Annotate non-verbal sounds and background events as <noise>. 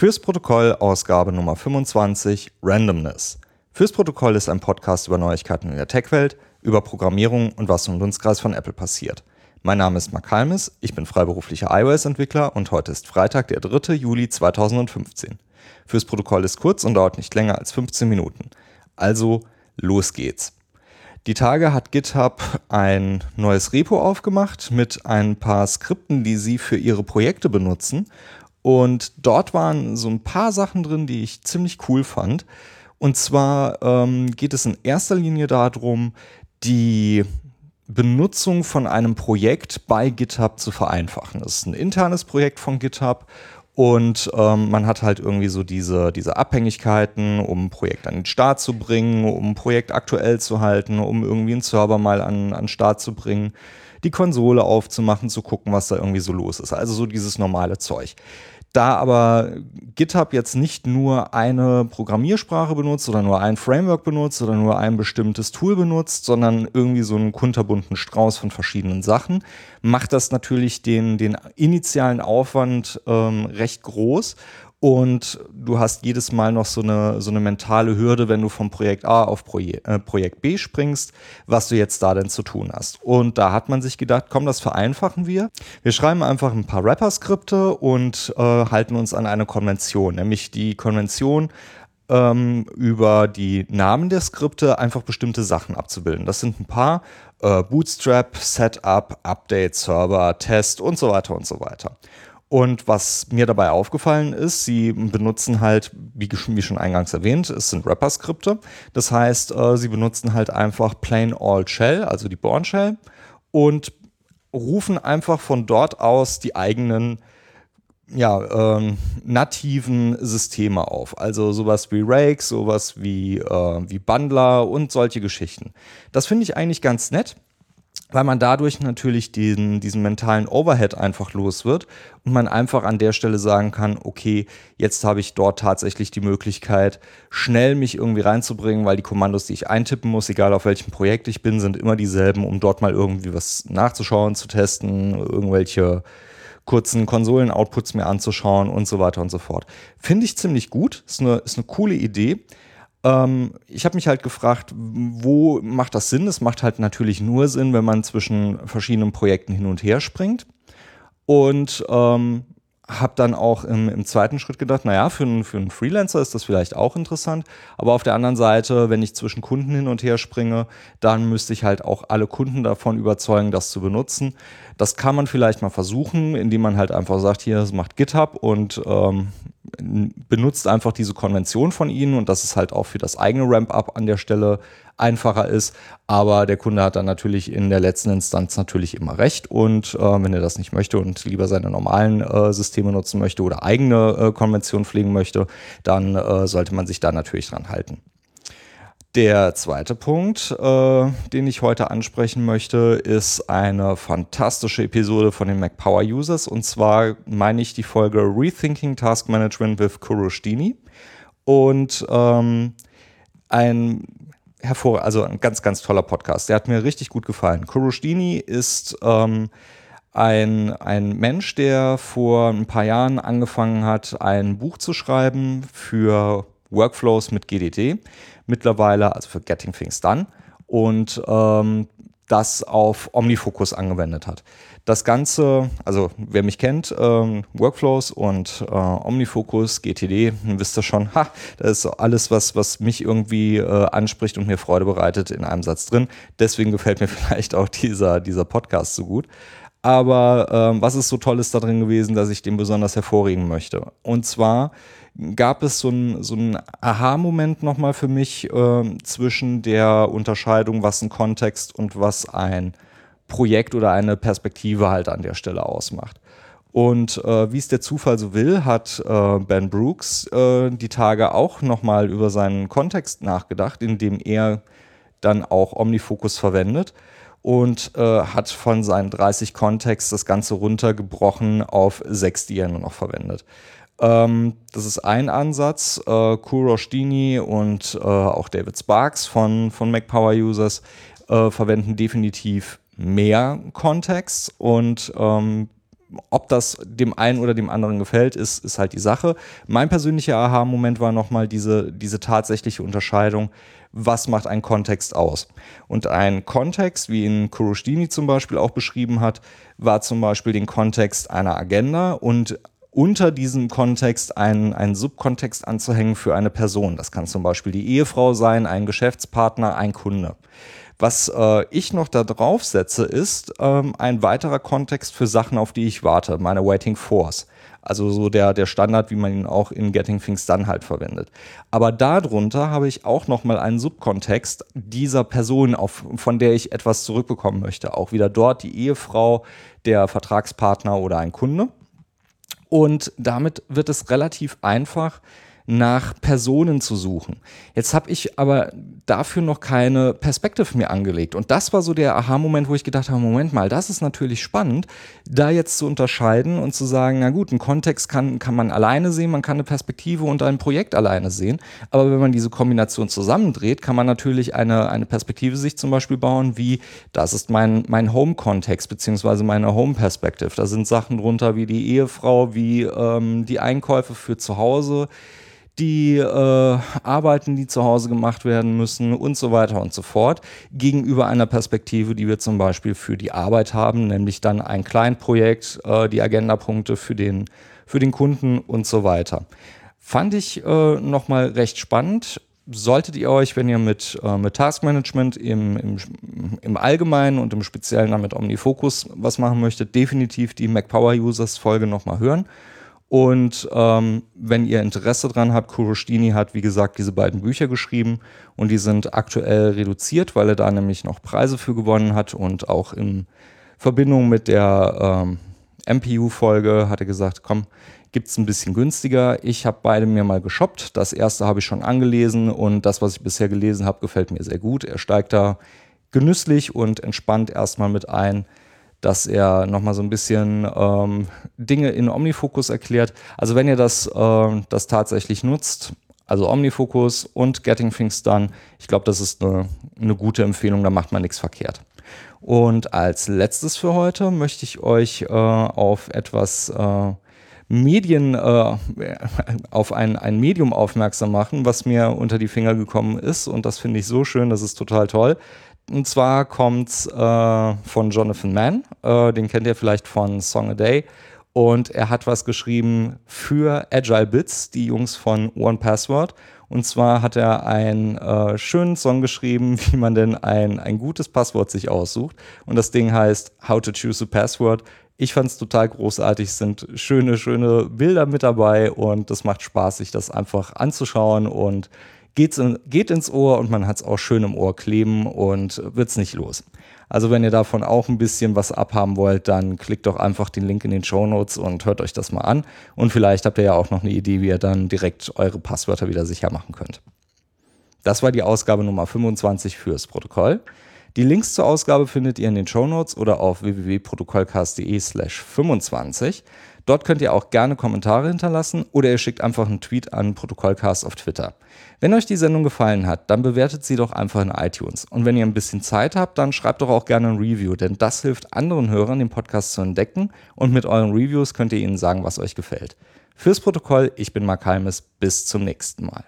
Fürs Protokoll Ausgabe Nummer 25 Randomness. Fürs Protokoll ist ein Podcast über Neuigkeiten in der Tech-Welt, über Programmierung und was im Dunstkreis von Apple passiert. Mein Name ist Mark Halmes, ich bin freiberuflicher iOS-Entwickler und heute ist Freitag, der 3. Juli 2015. Fürs Protokoll ist kurz und dauert nicht länger als 15 Minuten. Also, los geht's. Die Tage hat GitHub ein neues Repo aufgemacht mit ein paar Skripten, die sie für ihre Projekte benutzen. Und dort waren so ein paar Sachen drin, die ich ziemlich cool fand. Und zwar ähm, geht es in erster Linie darum, die Benutzung von einem Projekt bei GitHub zu vereinfachen. Das ist ein internes Projekt von GitHub und ähm, man hat halt irgendwie so diese, diese Abhängigkeiten, um ein Projekt an den Start zu bringen, um ein Projekt aktuell zu halten, um irgendwie einen Server mal an, an den Start zu bringen, die Konsole aufzumachen, zu gucken, was da irgendwie so los ist. Also so dieses normale Zeug. Da aber GitHub jetzt nicht nur eine Programmiersprache benutzt oder nur ein Framework benutzt oder nur ein bestimmtes Tool benutzt, sondern irgendwie so einen kunterbunten Strauß von verschiedenen Sachen, macht das natürlich den, den initialen Aufwand ähm, recht groß und du hast jedes Mal noch so eine, so eine mentale Hürde, wenn du vom Projekt A auf Proje äh, Projekt B springst, was du jetzt da denn zu tun hast. Und da hat man sich gedacht, komm, das vereinfachen wir. Wir schreiben einfach ein paar Rapper-Skripte und äh, halten uns an eine Konvention, nämlich die Konvention, ähm, über die Namen der Skripte einfach bestimmte Sachen abzubilden. Das sind ein paar äh, Bootstrap, Setup, Update, Server, Test und so weiter und so weiter. Und was mir dabei aufgefallen ist, sie benutzen halt, wie, schon eingangs erwähnt, es sind Rapper-Skripte. Das heißt, äh, sie benutzen halt einfach Plain All Shell, also die Born Shell, und rufen einfach von dort aus die eigenen ja, ähm, nativen Systeme auf. Also sowas wie Rake, sowas wie, äh, wie Bundler und solche Geschichten. Das finde ich eigentlich ganz nett weil man dadurch natürlich diesen, diesen mentalen Overhead einfach los wird und man einfach an der Stelle sagen kann, okay, jetzt habe ich dort tatsächlich die Möglichkeit, schnell mich irgendwie reinzubringen, weil die Kommandos, die ich eintippen muss, egal auf welchem Projekt ich bin, sind immer dieselben, um dort mal irgendwie was nachzuschauen, zu testen, irgendwelche kurzen Konsolen-Outputs mir anzuschauen und so weiter und so fort. Finde ich ziemlich gut, ist eine, ist eine coole Idee. Ähm, ich habe mich halt gefragt, wo macht das Sinn? Es macht halt natürlich nur Sinn, wenn man zwischen verschiedenen Projekten hin und her springt. Und ähm, habe dann auch im, im, zweiten Schritt gedacht, naja, für, einen, für einen Freelancer ist das vielleicht auch interessant. Aber auf der anderen Seite, wenn ich zwischen Kunden hin und her springe, dann müsste ich halt auch alle Kunden davon überzeugen, das zu benutzen. Das kann man vielleicht mal versuchen, indem man halt einfach sagt, hier, das macht GitHub und ähm, benutzt einfach diese Konvention von ihnen und dass es halt auch für das eigene Ramp-up an der Stelle einfacher ist. Aber der Kunde hat dann natürlich in der letzten Instanz natürlich immer recht. Und äh, wenn er das nicht möchte und lieber seine normalen äh, Systeme nutzen möchte oder eigene äh, Konventionen pflegen möchte, dann äh, sollte man sich da natürlich dran halten. Der zweite Punkt, äh, den ich heute ansprechen möchte, ist eine fantastische Episode von den Mac Power Users. Und zwar meine ich die Folge Rethinking Task Management with Kuroshtini. Und ähm, ein hervor, also ein ganz, ganz toller Podcast. Der hat mir richtig gut gefallen. Kuroshtini ist ähm, ein, ein Mensch, der vor ein paar Jahren angefangen hat, ein Buch zu schreiben für Workflows mit GDT mittlerweile, also für Getting Things Done, und ähm, das auf OmniFocus angewendet hat. Das Ganze, also wer mich kennt, ähm, Workflows und äh, OmniFocus, GTD, wisst ihr schon, ha, das ist alles, was, was mich irgendwie äh, anspricht und mir Freude bereitet in einem Satz drin. Deswegen gefällt mir <laughs> vielleicht auch dieser, dieser Podcast so gut. Aber ähm, was ist so Tolles da drin gewesen, dass ich den besonders hervorheben möchte? Und zwar gab es so einen so Aha-Moment nochmal für mich äh, zwischen der Unterscheidung, was ein Kontext und was ein Projekt oder eine Perspektive halt an der Stelle ausmacht. Und äh, wie es der Zufall so will, hat äh, Ben Brooks äh, die Tage auch nochmal über seinen Kontext nachgedacht, indem er dann auch Omnifocus verwendet und äh, hat von seinen 30 Kontexts das Ganze runtergebrochen auf sechs, die er nur noch verwendet. Ähm, das ist ein Ansatz. Äh, Kuroshdini und äh, auch David Sparks von, von Mac Power Users äh, verwenden definitiv mehr Kontext und ähm, ob das dem einen oder dem anderen gefällt, ist, ist halt die Sache. Mein persönlicher Aha-Moment war nochmal diese, diese tatsächliche Unterscheidung, was macht ein Kontext aus. Und ein Kontext, wie ihn Kuroshdini zum Beispiel auch beschrieben hat, war zum Beispiel den Kontext einer Agenda und unter diesem Kontext einen, einen Subkontext anzuhängen für eine Person. Das kann zum Beispiel die Ehefrau sein, ein Geschäftspartner, ein Kunde. Was äh, ich noch da drauf setze, ist ähm, ein weiterer Kontext für Sachen, auf die ich warte, meine Waiting Force. Also so der, der Standard, wie man ihn auch in Getting Things Done halt verwendet. Aber darunter habe ich auch nochmal einen Subkontext dieser Person, auf, von der ich etwas zurückbekommen möchte. Auch wieder dort die Ehefrau, der Vertragspartner oder ein Kunde. Und damit wird es relativ einfach, nach Personen zu suchen. Jetzt habe ich aber dafür noch keine Perspektive mehr angelegt. Und das war so der Aha-Moment, wo ich gedacht habe, Moment mal, das ist natürlich spannend, da jetzt zu unterscheiden und zu sagen, na gut, einen Kontext kann, kann man alleine sehen, man kann eine Perspektive und ein Projekt alleine sehen. Aber wenn man diese Kombination zusammendreht, kann man natürlich eine, eine Perspektive sich zum Beispiel bauen, wie das ist mein, mein Home-Kontext, beziehungsweise meine Home-Perspective. Da sind Sachen drunter wie die Ehefrau, wie ähm, die Einkäufe für zu Hause die äh, Arbeiten, die zu Hause gemacht werden müssen und so weiter und so fort, gegenüber einer Perspektive, die wir zum Beispiel für die Arbeit haben, nämlich dann ein Kleinprojekt, äh, die Agendapunkte für den, für den Kunden und so weiter. Fand ich äh, nochmal recht spannend. Solltet ihr euch, wenn ihr mit, äh, mit Taskmanagement im, im, im Allgemeinen und im Speziellen dann mit OmniFocus was machen möchtet, definitiv die MacPower Users Folge nochmal hören. Und ähm, wenn ihr Interesse dran habt, Kurostini hat, wie gesagt, diese beiden Bücher geschrieben und die sind aktuell reduziert, weil er da nämlich noch Preise für gewonnen hat und auch in Verbindung mit der ähm, MPU-Folge hat er gesagt, komm, gibt's ein bisschen günstiger. Ich habe beide mir mal geshoppt. Das erste habe ich schon angelesen und das, was ich bisher gelesen habe, gefällt mir sehr gut. Er steigt da genüsslich und entspannt erstmal mit ein dass er nochmal so ein bisschen ähm, Dinge in OmniFocus erklärt. Also wenn ihr das, äh, das tatsächlich nutzt, also OmniFocus und Getting Things Done, ich glaube, das ist eine, eine gute Empfehlung, da macht man nichts verkehrt. Und als letztes für heute möchte ich euch äh, auf etwas äh, Medien, äh, auf ein, ein Medium aufmerksam machen, was mir unter die Finger gekommen ist. Und das finde ich so schön, das ist total toll. Und zwar kommt äh, von Jonathan Mann, äh, den kennt ihr vielleicht von Song a Day. Und er hat was geschrieben für Agile Bits, die Jungs von One Password. Und zwar hat er einen äh, schönen Song geschrieben, <laughs> wie man denn ein, ein gutes Passwort sich aussucht. Und das Ding heißt How to Choose a Password. Ich fand es total großartig, es sind schöne, schöne Bilder mit dabei und es macht Spaß, sich das einfach anzuschauen und geht's in, geht ins Ohr und man hat es auch schön im Ohr kleben und wird's nicht los. Also wenn ihr davon auch ein bisschen was abhaben wollt, dann klickt doch einfach den Link in den Show Notes und hört euch das mal an. Und vielleicht habt ihr ja auch noch eine Idee, wie ihr dann direkt eure Passwörter wieder sicher machen könnt. Das war die Ausgabe Nummer 25 fürs Protokoll. Die Links zur Ausgabe findet ihr in den Show Notes oder auf www.protokollcast.de slash 25. Dort könnt ihr auch gerne Kommentare hinterlassen oder ihr schickt einfach einen Tweet an Protokollcast auf Twitter. Wenn euch die Sendung gefallen hat, dann bewertet sie doch einfach in iTunes. Und wenn ihr ein bisschen Zeit habt, dann schreibt doch auch gerne ein Review, denn das hilft anderen Hörern, den Podcast zu entdecken. Und mit euren Reviews könnt ihr ihnen sagen, was euch gefällt. Fürs Protokoll, ich bin Mark Halmes. Bis zum nächsten Mal.